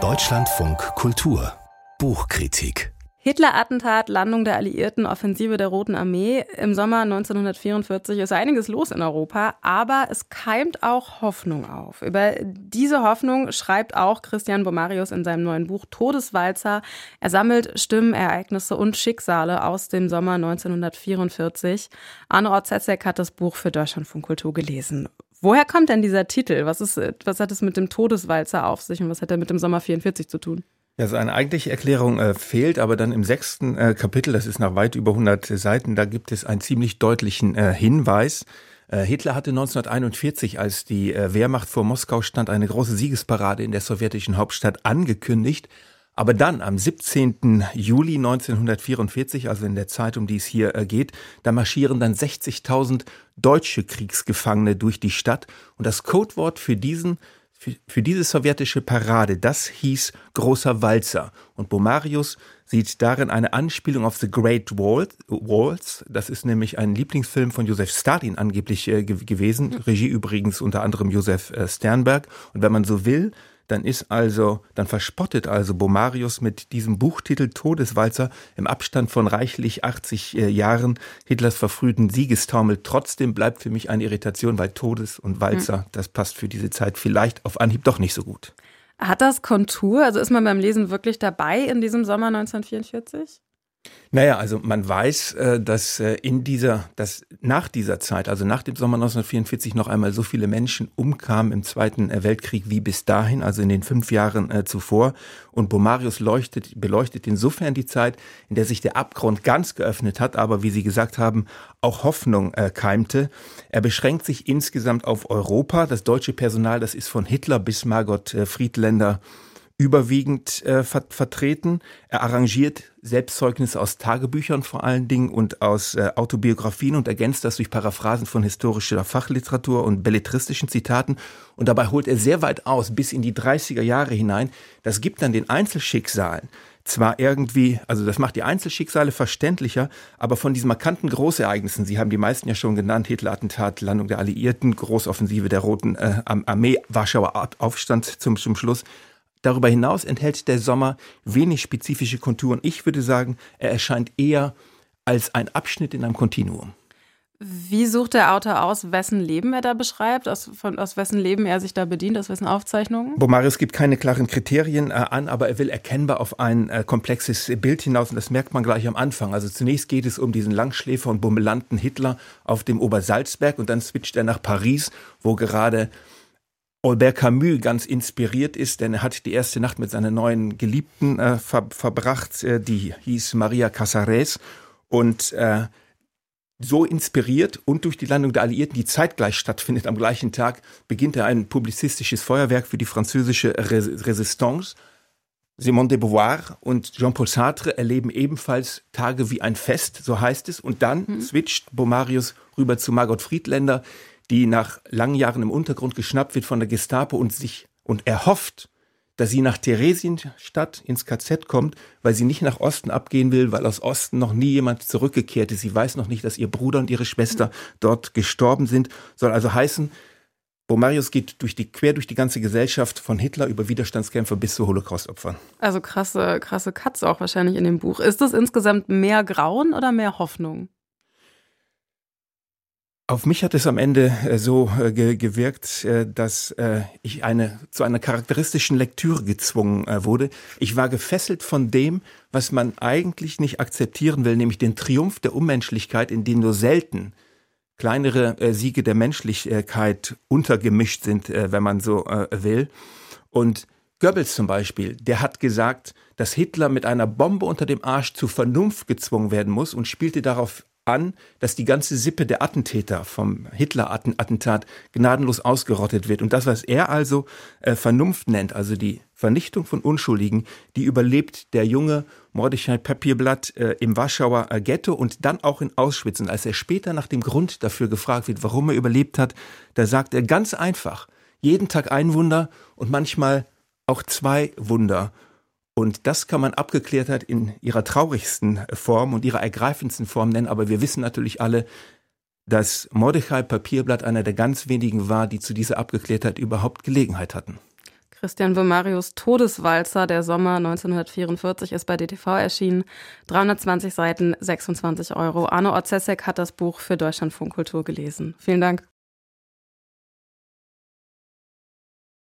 Deutschlandfunk Kultur Buchkritik Hitler-Attentat, Landung der Alliierten, Offensive der Roten Armee. Im Sommer 1944 ist einiges los in Europa, aber es keimt auch Hoffnung auf. Über diese Hoffnung schreibt auch Christian Bomarius in seinem neuen Buch Todeswalzer. Er sammelt Stimmen, Ereignisse und Schicksale aus dem Sommer 1944. Arne Orzezek hat das Buch für Deutschlandfunk Kultur gelesen. Woher kommt denn dieser Titel? Was, ist, was hat es mit dem Todeswalzer auf sich und was hat er mit dem Sommer 44 zu tun? Ja, so eine eigentliche Erklärung äh, fehlt, aber dann im sechsten äh, Kapitel, das ist nach weit über 100 Seiten, da gibt es einen ziemlich deutlichen äh, Hinweis. Äh, Hitler hatte 1941, als die äh, Wehrmacht vor Moskau stand, eine große Siegesparade in der sowjetischen Hauptstadt angekündigt. Aber dann, am 17. Juli 1944, also in der Zeit, um die es hier äh, geht, da marschieren dann 60.000 deutsche Kriegsgefangene durch die Stadt. Und das Codewort für diesen für, für diese sowjetische Parade, das hieß Großer Walzer. Und Bomarius sieht darin eine Anspielung auf The Great Waltz. Das ist nämlich ein Lieblingsfilm von Josef Stalin angeblich äh, gewesen. Regie übrigens unter anderem Josef äh, Sternberg. Und wenn man so will, dann ist also, dann verspottet also Bomarius mit diesem Buchtitel Todeswalzer im Abstand von reichlich 80 äh, Jahren Hitlers verfrühten Siegestaumel. Trotzdem bleibt für mich eine Irritation, weil Todes und Walzer, mhm. das passt für diese Zeit vielleicht auf Anhieb doch nicht so gut. Hat das Kontur? Also ist man beim Lesen wirklich dabei in diesem Sommer 1944? Naja, also man weiß, äh, dass äh, in dieser, dass nach dieser Zeit, also nach dem Sommer 1944 noch einmal so viele Menschen umkamen im Zweiten äh, Weltkrieg wie bis dahin, also in den fünf Jahren zuvor. Und Bomarius leuchtet, beleuchtet insofern die Zeit, in der sich der Abgrund ganz geöffnet hat, aber wie Sie gesagt haben, auch Hoffnung keimte. Er beschränkt sich insgesamt auf Europa. Das deutsche Personal, das ist von Hitler bis Margot Friedländer überwiegend äh, ver vertreten. Er arrangiert Selbstzeugnisse aus Tagebüchern vor allen Dingen und aus äh, Autobiografien und ergänzt das durch Paraphrasen von historischer Fachliteratur und belletristischen Zitaten. Und dabei holt er sehr weit aus, bis in die 30er Jahre hinein. Das gibt dann den Einzelschicksalen zwar irgendwie, also das macht die Einzelschicksale verständlicher, aber von diesen markanten Großereignissen, Sie haben die meisten ja schon genannt, Hitler-Attentat, Landung der Alliierten, Großoffensive der Roten äh, Armee, Warschauer Aufstand zum, zum Schluss, Darüber hinaus enthält der Sommer wenig spezifische Konturen. Ich würde sagen, er erscheint eher als ein Abschnitt in einem Kontinuum. Wie sucht der Autor aus, wessen Leben er da beschreibt, aus, von, aus wessen Leben er sich da bedient, aus wessen Aufzeichnungen? Bomarius gibt keine klaren Kriterien äh, an, aber er will erkennbar auf ein äh, komplexes Bild hinaus und das merkt man gleich am Anfang. Also zunächst geht es um diesen Langschläfer und bummelanten Hitler auf dem Obersalzberg und dann switcht er nach Paris, wo gerade Albert Camus ganz inspiriert ist, denn er hat die erste Nacht mit seiner neuen Geliebten äh, ver verbracht, äh, die hieß Maria Casares und äh, so inspiriert und durch die Landung der Alliierten, die zeitgleich stattfindet am gleichen Tag, beginnt er ein publizistisches Feuerwerk für die französische Res Resistance. Simone de Beauvoir und Jean-Paul Sartre erleben ebenfalls Tage wie ein Fest, so heißt es. Und dann mhm. switcht Bomarius rüber zu Margot Friedländer, die nach langen Jahren im Untergrund geschnappt wird von der Gestapo und sich und erhofft, dass sie nach Theresienstadt ins KZ kommt, weil sie nicht nach Osten abgehen will, weil aus Osten noch nie jemand zurückgekehrt ist. Sie weiß noch nicht, dass ihr Bruder und ihre Schwester dort gestorben sind. Soll also heißen, Bomarius geht durch die, quer durch die ganze Gesellschaft von Hitler über Widerstandskämpfer bis zu Holocaustopfern. Also krasse, krasse Cuts auch wahrscheinlich in dem Buch. Ist das insgesamt mehr Grauen oder mehr Hoffnung? Auf mich hat es am Ende äh, so äh, gewirkt, äh, dass ich eine, zu einer charakteristischen Lektüre gezwungen wurde. Ich war gefesselt von dem, was man eigentlich nicht akzeptieren will, nämlich den Triumph der Unmenschlichkeit, in dem nur selten kleinere Siege der Menschlichkeit untergemischt sind, wenn man so will. Und Goebbels zum Beispiel, der hat gesagt, dass Hitler mit einer Bombe unter dem Arsch zur Vernunft gezwungen werden muss und spielte darauf an, dass die ganze Sippe der Attentäter vom Hitler-Attentat gnadenlos ausgerottet wird. Und das, was er also äh, Vernunft nennt, also die Vernichtung von Unschuldigen, die überlebt der junge Mordechai Papierblatt äh, im Warschauer äh, Ghetto und dann auch in Auschwitz. Und als er später nach dem Grund dafür gefragt wird, warum er überlebt hat, da sagt er ganz einfach, jeden Tag ein Wunder und manchmal auch zwei Wunder. Und das kann man abgeklärt hat in ihrer traurigsten Form und ihrer ergreifendsten Form nennen. Aber wir wissen natürlich alle, dass Mordechai Papierblatt einer der ganz wenigen war, die zu dieser Abgeklärtheit überhaupt Gelegenheit hatten. Christian Wimarius Todeswalzer, der Sommer 1944, ist bei DTV erschienen. 320 Seiten, 26 Euro. Arno Orzesek hat das Buch für Deutschlandfunk Kultur gelesen. Vielen Dank.